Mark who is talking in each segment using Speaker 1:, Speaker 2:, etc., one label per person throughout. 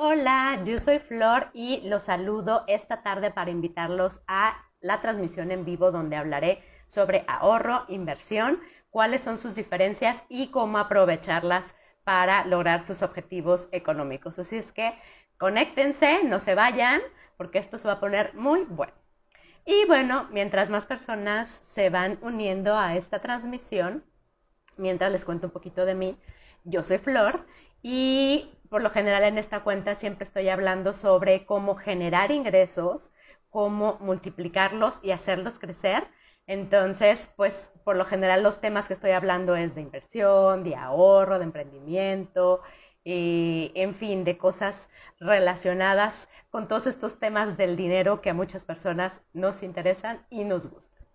Speaker 1: Hola, yo soy Flor y los saludo esta tarde para invitarlos a la transmisión en vivo donde hablaré sobre ahorro, inversión, cuáles son sus diferencias y cómo aprovecharlas para lograr sus objetivos económicos. Así es que conéctense, no se vayan, porque esto se va a poner muy bueno. Y bueno, mientras más personas se van uniendo a esta transmisión, mientras les cuento un poquito de mí, yo soy Flor y por lo general en esta cuenta siempre estoy hablando sobre cómo generar ingresos, cómo multiplicarlos y hacerlos crecer. Entonces, pues por lo general los temas que estoy hablando es de inversión, de ahorro, de emprendimiento, eh, en fin, de cosas relacionadas con todos estos temas del dinero que a muchas personas nos interesan y nos gustan.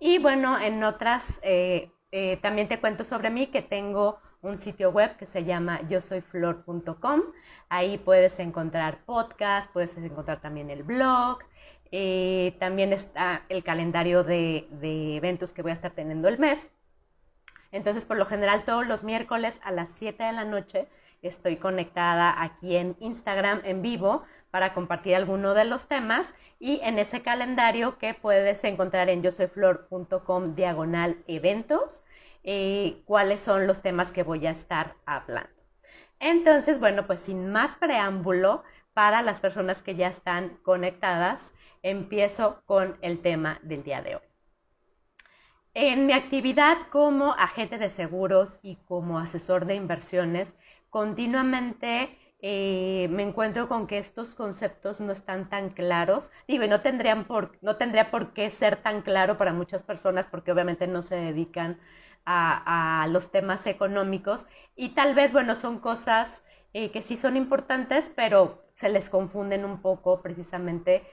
Speaker 1: Y bueno, en otras, eh, eh, también te cuento sobre mí que tengo un sitio web que se llama yo soy flor.com. Ahí puedes encontrar podcast, puedes encontrar también el blog. Eh, también está el calendario de, eventos que voy a estar teniendo el mes. Entonces, por lo general, todos los miércoles a las 7 de la noche estoy conectada aquí en Instagram en vivo para compartir alguno de los temas y en ese calendario que puedes encontrar en yosoyflor.com diagonal eventos eh, cuáles son los temas que voy a estar hablando. Entonces, bueno, pues sin más preámbulo, para las personas que ya están conectadas, empiezo con el tema del día de hoy. En mi actividad como agente de seguros y como asesor de inversiones, continuamente eh, me encuentro con que estos conceptos no están tan claros. Digo, y no, tendrían por, no tendría por qué ser tan claro para muchas personas porque obviamente no se dedican a, los temas económicos y tal vez, bueno, son cosas eh, que sí son importantes, pero se les confunden un poco precisamente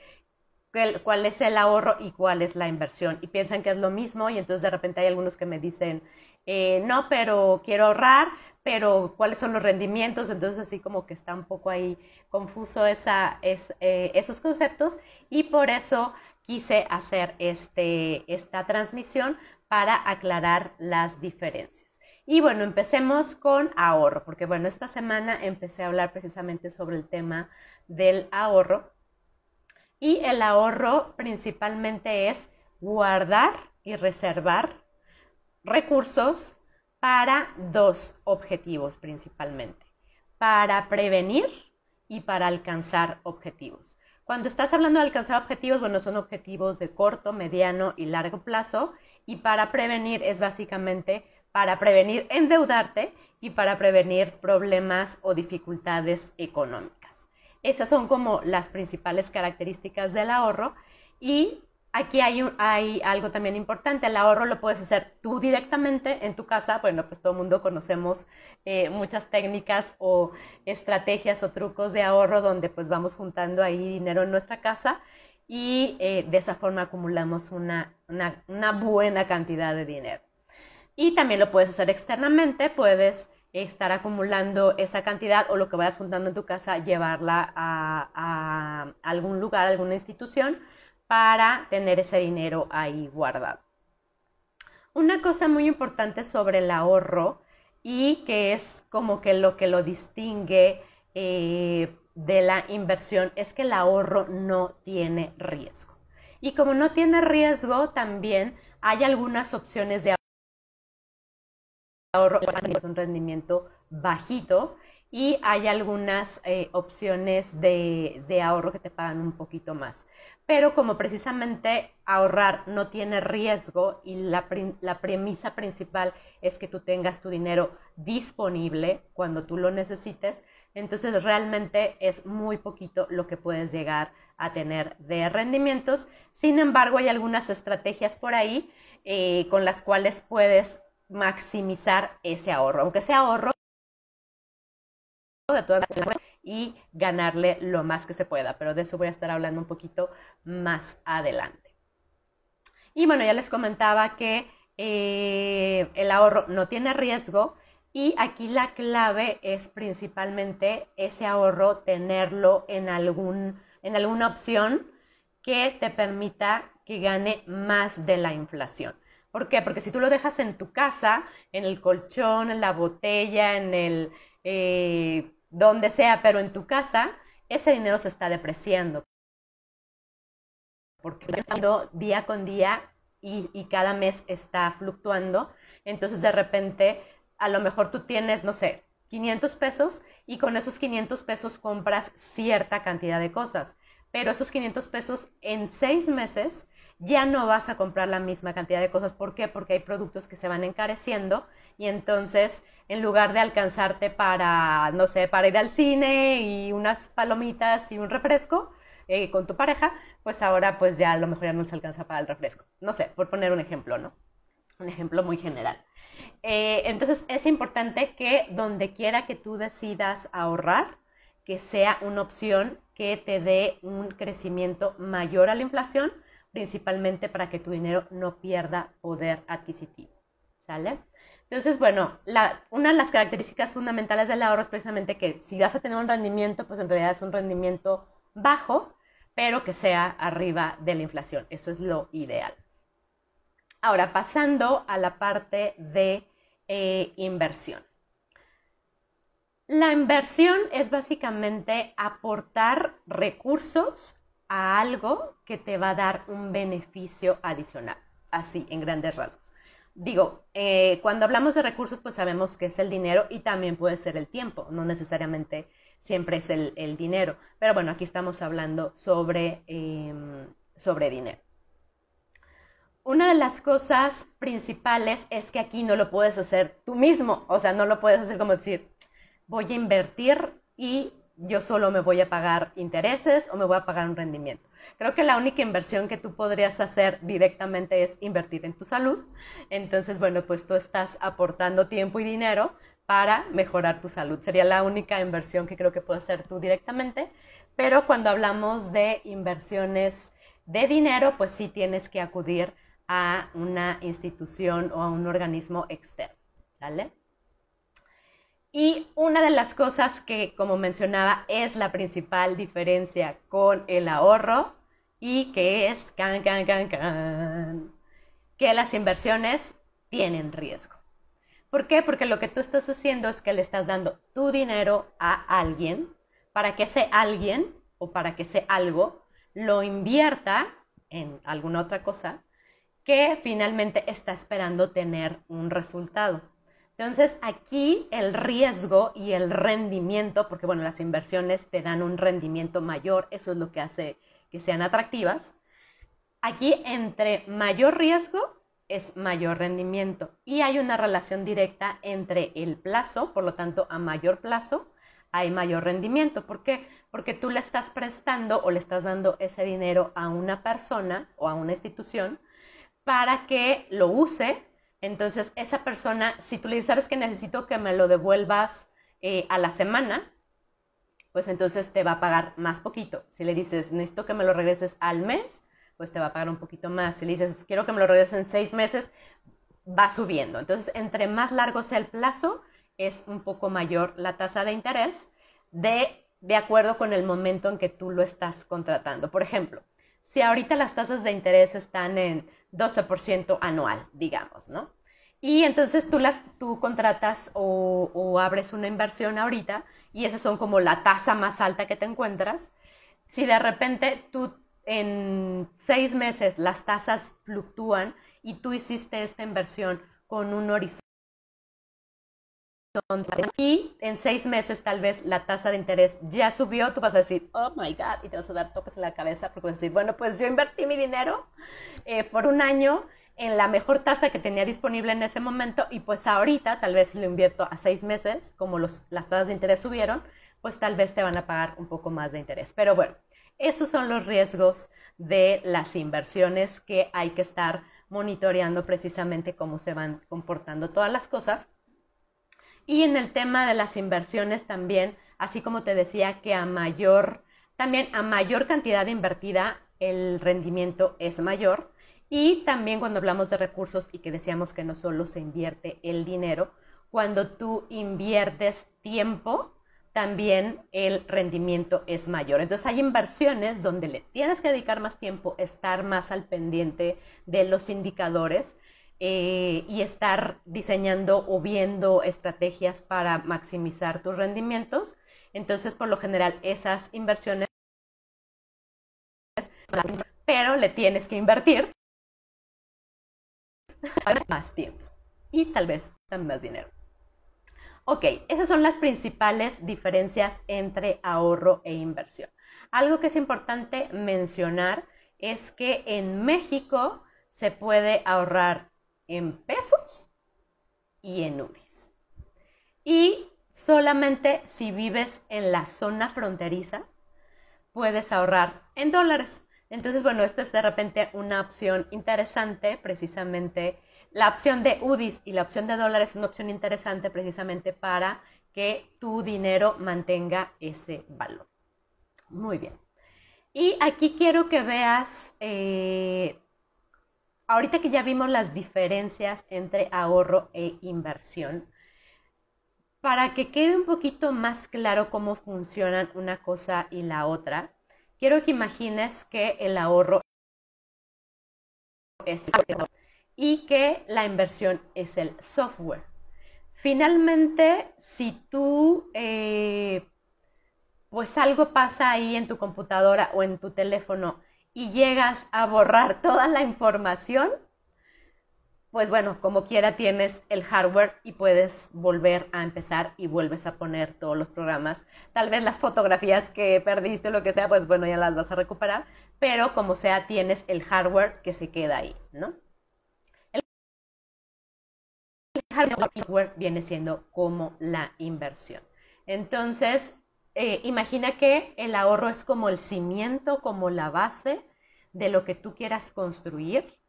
Speaker 1: cuál es el ahorro y cuál es la inversión. Y piensan que es lo mismo y entonces de repente hay algunos que me dicen, eh, no, pero quiero ahorrar, pero cuáles son los rendimientos. Entonces así como que está un poco ahí confuso esa, es, eh, esos conceptos y por eso quise hacer este, esta transmisión para aclarar las diferencias. Y bueno, empecemos con ahorro, porque bueno, esta semana empecé a hablar precisamente sobre el tema del ahorro. Y el ahorro principalmente es guardar y reservar recursos para dos objetivos principalmente, para prevenir y para alcanzar objetivos. Cuando estás hablando de alcanzar objetivos, bueno, son objetivos de corto, mediano y largo plazo y para prevenir es básicamente para prevenir endeudarte y para prevenir problemas o dificultades económicas. Esas son como las principales características del ahorro. Y aquí hay, hay algo también importante, el ahorro lo puedes hacer tú directamente en tu casa, bueno, pues todo el mundo conocemos eh, muchas técnicas o estrategias o trucos de ahorro donde pues vamos juntando ahí dinero en nuestra casa y eh, de esa forma acumulamos una, buena cantidad de dinero. Y también lo puedes hacer externamente, puedes estar acumulando esa cantidad o lo que vayas juntando en tu casa, llevarla a, algún lugar, alguna institución para tener ese dinero ahí guardado. Una cosa muy importante sobre el ahorro y que es como que lo que lo distingue eh, de la inversión es que el ahorro no tiene riesgo. Y como no tiene riesgo, también hay algunas opciones de ahorro un rendimiento bajito y hay algunas eh, opciones de, ahorro que te pagan un poquito más. Pero como precisamente ahorrar no tiene riesgo y la, la premisa principal es que tú tengas tu dinero disponible cuando tú lo necesites, entonces realmente es muy poquito lo que puedes llegar a tener de rendimientos. Sin embargo, hay algunas estrategias por ahí eh, con las cuales puedes maximizar ese ahorro, aunque sea ahorro de todas y ganarle lo más que se pueda, pero de eso voy a estar hablando un poquito más adelante. Y bueno, ya les comentaba que eh, el ahorro no tiene riesgo, y aquí la clave es principalmente ese ahorro, tenerlo en, algún, en alguna opción que te permita que gane más de la inflación. ¿Por qué? Porque si tú lo dejas en tu casa, en el colchón, en la botella, en el, eh, donde sea, pero en tu casa, ese dinero se está depreciando. Porque está día con día y, y cada mes está fluctuando. Entonces, de repente, a lo mejor tú tienes, no sé, 500 pesos y con esos 500 pesos compras cierta cantidad de cosas. Pero esos 500 pesos en seis meses ya no vas a comprar la misma cantidad de cosas. ¿Por qué? Porque hay productos que se van encareciendo y entonces en lugar de alcanzarte para, no sé, para ir al cine y unas palomitas y un refresco eh, con tu pareja, pues ahora pues ya a lo mejor ya no se alcanza para el refresco. No sé, por poner un ejemplo, ¿no? Un ejemplo muy general. Eh, entonces es importante que donde quiera que tú decidas ahorrar, que sea una opción que te dé un crecimiento mayor a la inflación, principalmente para que tu dinero no pierda poder adquisitivo. ¿Sale? Entonces, bueno, una de las características fundamentales del ahorro es precisamente que si vas a tener un rendimiento, pues en realidad es un rendimiento bajo, pero que sea arriba de la inflación. Eso es lo ideal. Ahora, pasando a la parte de eh, inversión. La inversión es básicamente aportar recursos a algo que te va a dar un beneficio adicional, así en grandes rasgos. Digo, eh, cuando hablamos de recursos, pues sabemos que es el dinero y también puede ser el tiempo, no necesariamente siempre es el, dinero, pero bueno, aquí estamos hablando sobre, em, sobre dinero. Una de las cosas principales es que aquí no lo puedes hacer tú mismo, o sea, no lo puedes hacer como decir, voy a invertir y yo solo me voy a pagar intereses o me voy a pagar un rendimiento. Creo que la única inversión que tú podrías hacer directamente es invertir en tu salud. Entonces, bueno, pues tú estás aportando tiempo y dinero para mejorar tu salud. Sería la única inversión que creo que puedes hacer tú directamente. Pero cuando hablamos de inversiones de dinero, pues sí tienes que acudir a una institución o a un organismo externo. Y una de las cosas que, como mencionaba, es la principal diferencia con el ahorro y que es can, can, can, can, que las inversiones tienen riesgo. ¿Por qué? Porque lo que tú estás haciendo es que le estás dando tu dinero a alguien para que ese alguien o para que ese algo lo invierta en alguna otra cosa que finalmente está esperando tener un resultado. Entonces, aquí el riesgo y el rendimiento, porque bueno, las inversiones te dan un rendimiento mayor, eso es lo que hace que sean atractivas. Aquí, entre mayor riesgo, es mayor rendimiento. Y hay una relación directa entre el plazo, por lo tanto, a mayor plazo, hay mayor rendimiento. ¿Por qué? Porque tú le estás prestando o le estás dando ese dinero a una persona o a una institución para que lo use entonces, esa persona, si tú le dices, sabes que necesito que me lo devuelvas eh, a la semana, pues entonces te va a pagar más poquito. Si le dices, necesito que me lo regreses al mes, pues te va a pagar un poquito más. Si le dices, quiero que me lo regreses en seis meses, va subiendo. Entonces, entre más largo sea el plazo, es un poco mayor la tasa de interés de, de acuerdo con el momento en que tú lo estás contratando. Por ejemplo, si ahorita las tasas de interés están en 12% anual, digamos, ¿no? Y entonces tú, las, tú contratas o, o abres una inversión ahorita y esas son como la tasa más alta que te encuentras. Si de repente tú en seis meses las tasas fluctúan y tú hiciste esta inversión con un horizonte y en seis meses tal vez la tasa de interés ya subió, tú vas a decir, oh my God, y te vas a dar topes en la cabeza porque vas a decir, bueno, pues yo invertí mi dinero eh, por un año en la mejor tasa que tenía disponible en ese momento y pues ahorita tal vez lo invierto a seis meses, como los, las tasas de interés subieron, pues tal vez te van a pagar un poco más de interés. Pero bueno, esos son los riesgos de las inversiones que hay que estar monitoreando precisamente cómo se van comportando todas las cosas y en el tema de las inversiones también, así como te decía que a mayor, también a mayor cantidad invertida, el rendimiento es mayor. Y también cuando hablamos de recursos y que decíamos que no solo se invierte el dinero, cuando tú inviertes tiempo, también el rendimiento es mayor. Entonces hay inversiones donde le tienes que dedicar más tiempo, estar más al pendiente de los indicadores eh, y estar diseñando o viendo estrategias para maximizar tus rendimientos. Entonces, por lo general, esas inversiones, pero le tienes que invertir más tiempo y tal vez más dinero. Ok, esas son las principales diferencias entre ahorro e inversión. Algo que es importante mencionar es que en México se puede ahorrar en pesos y en UDIs. Y solamente si vives en la zona fronteriza, puedes ahorrar en dólares. Entonces, bueno, esta es de repente una opción interesante, precisamente. La opción de UDIs y la opción de dólares es una opción interesante precisamente para que tu dinero mantenga ese valor. Muy bien. Y aquí quiero que veas, eh, ahorita que ya vimos las diferencias entre ahorro e inversión, para que quede un poquito más claro cómo funcionan una cosa y la otra, quiero que imagines que el ahorro es y que la inversión es el software. Finalmente, si tú, eh, pues algo pasa ahí en tu computadora o en tu teléfono y llegas a borrar toda la información, pues bueno, como quiera tienes el hardware y puedes volver a empezar y vuelves a poner todos los programas. Tal vez las fotografías que perdiste o lo que sea, pues bueno, ya las vas a recuperar, pero como sea tienes el hardware que se queda ahí, ¿no? El hardware viene siendo como la inversión. Entonces, eh, imagina que el ahorro es como el cimiento, como la base de lo que tú quieras construir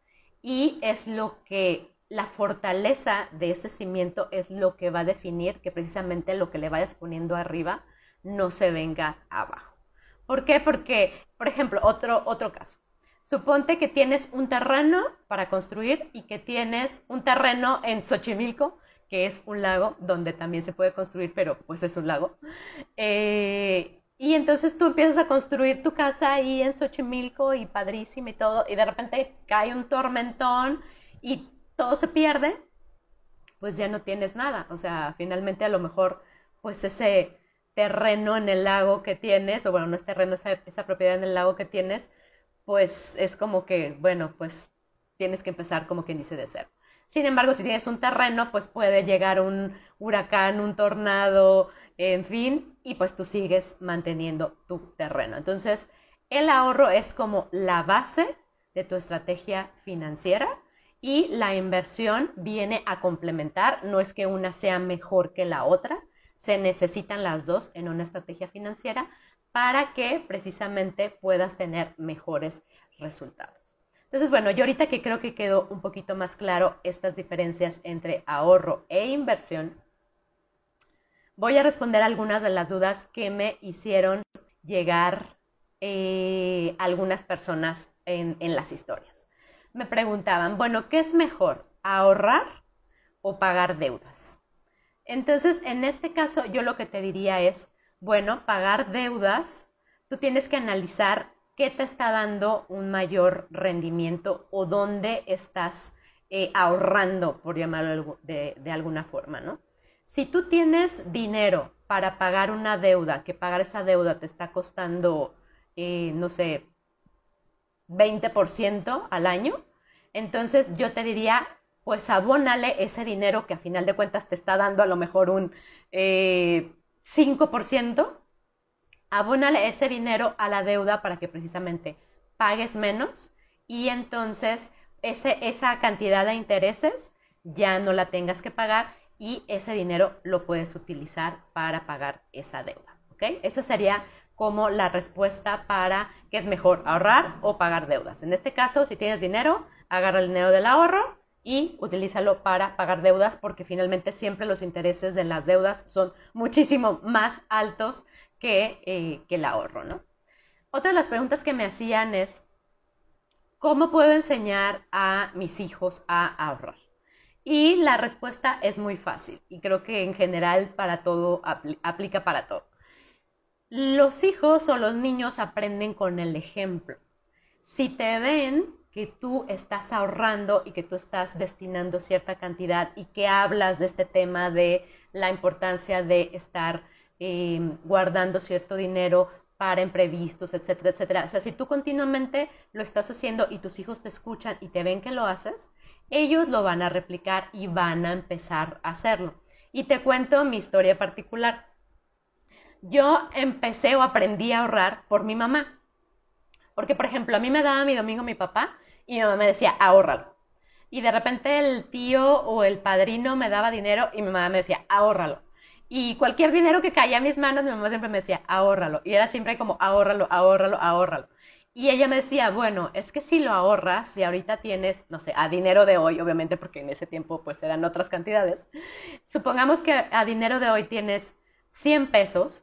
Speaker 1: y es lo que la fortaleza de ese cimiento es lo que va a definir que precisamente lo que le vayas poniendo arriba no se venga abajo. ¿Por qué? Porque, por ejemplo, otro, otro caso. Suponte que tienes un terreno para construir y que tienes un terreno en Xochimilco, que es un lago donde también se puede construir, pero pues es un lago. Eh, y entonces tú empiezas a construir tu casa ahí en Xochimilco y padrísimo y todo, y de repente cae un tormentón y todo se pierde, pues ya no tienes nada. O sea, finalmente a lo mejor, pues ese terreno en el lago que tienes, o bueno, no es terreno, esa, esa propiedad en el lago que tienes, pues es como que, bueno, pues tienes que empezar como quien dice de cero. Sin embargo, si tienes un terreno, pues puede llegar un huracán, un tornado, en fin, y pues tú sigues manteniendo tu terreno. Entonces, el ahorro es como la base de tu estrategia financiera y la inversión viene a complementar, no es que una sea mejor que la otra, se necesitan las dos en una estrategia financiera para que precisamente puedas tener mejores resultados. Entonces, bueno, yo ahorita que creo que quedó un poquito más claro estas diferencias entre ahorro e inversión, voy a responder algunas de las dudas que me hicieron llegar eh, algunas personas en, en las historias. Me preguntaban, bueno, ¿qué es mejor? ¿Ahorrar o pagar deudas? Entonces, en este caso, yo lo que te diría es, bueno, pagar deudas, tú tienes que analizar qué te está dando un mayor rendimiento o dónde estás eh, ahorrando, por llamarlo de, alguna forma, ¿no? Si tú tienes dinero para pagar una deuda, que pagar esa deuda te está costando, eh, no sé, 20% al año, entonces yo te diría, pues abónale ese dinero que a final de cuentas te está dando a lo mejor un 5%, eh, abónale ese dinero a la deuda para que precisamente pagues menos y entonces ese, esa cantidad de intereses ya no la tengas que pagar y ese dinero lo puedes utilizar para pagar esa deuda. ¿ok? Esa sería como la respuesta para qué es mejor ahorrar o pagar deudas. En este caso, si tienes dinero, agarra el dinero del ahorro y utilízalo para pagar deudas porque finalmente siempre los intereses de las deudas son muchísimo más altos que, eh, el ahorro, ¿no? Otra de las preguntas que me hacían es, ¿cómo puedo enseñar a mis hijos a ahorrar? Y la respuesta es muy fácil y creo que en general para todo aplica para todo. Los hijos o los niños aprenden con el ejemplo. Si te ven que tú estás ahorrando y que tú estás destinando cierta cantidad y que hablas de este tema de la importancia de estar eh, guardando cierto dinero para imprevistos, etcétera, etcétera. O sea, si tú continuamente lo estás haciendo y tus hijos te escuchan y te ven que lo haces, ellos lo van a replicar y van a empezar a hacerlo. Y te cuento mi historia particular. Yo empecé o aprendí a ahorrar por mi mamá. Porque, por ejemplo, a mí me daba mi domingo mi papá y mi mamá me decía, ahórralo. Y de repente el tío o el padrino me daba dinero y mi mamá me decía, ahórralo. Y cualquier dinero que caía a mis manos, mi mamá siempre me decía, ahórralo. Y era siempre como, ahórralo, ahórralo, ahórralo. Y ella me decía, bueno, es que si lo ahorras, si ahorita tienes, no sé, a dinero de hoy, obviamente porque en ese tiempo pues eran otras cantidades, supongamos que a dinero de hoy tienes 100 pesos,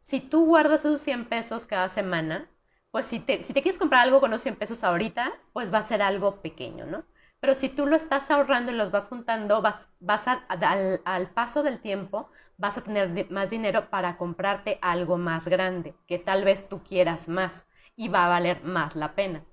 Speaker 1: si tú guardas esos 100 pesos cada semana, pues si te, si te quieres comprar algo con los 100 pesos ahorita, pues va a ser algo pequeño, ¿no? Pero si tú lo estás ahorrando y los vas juntando, vas, vas al, al, paso del tiempo, vas a tener más dinero para comprarte algo más grande, que tal vez tú quieras más y va a valer más la pena.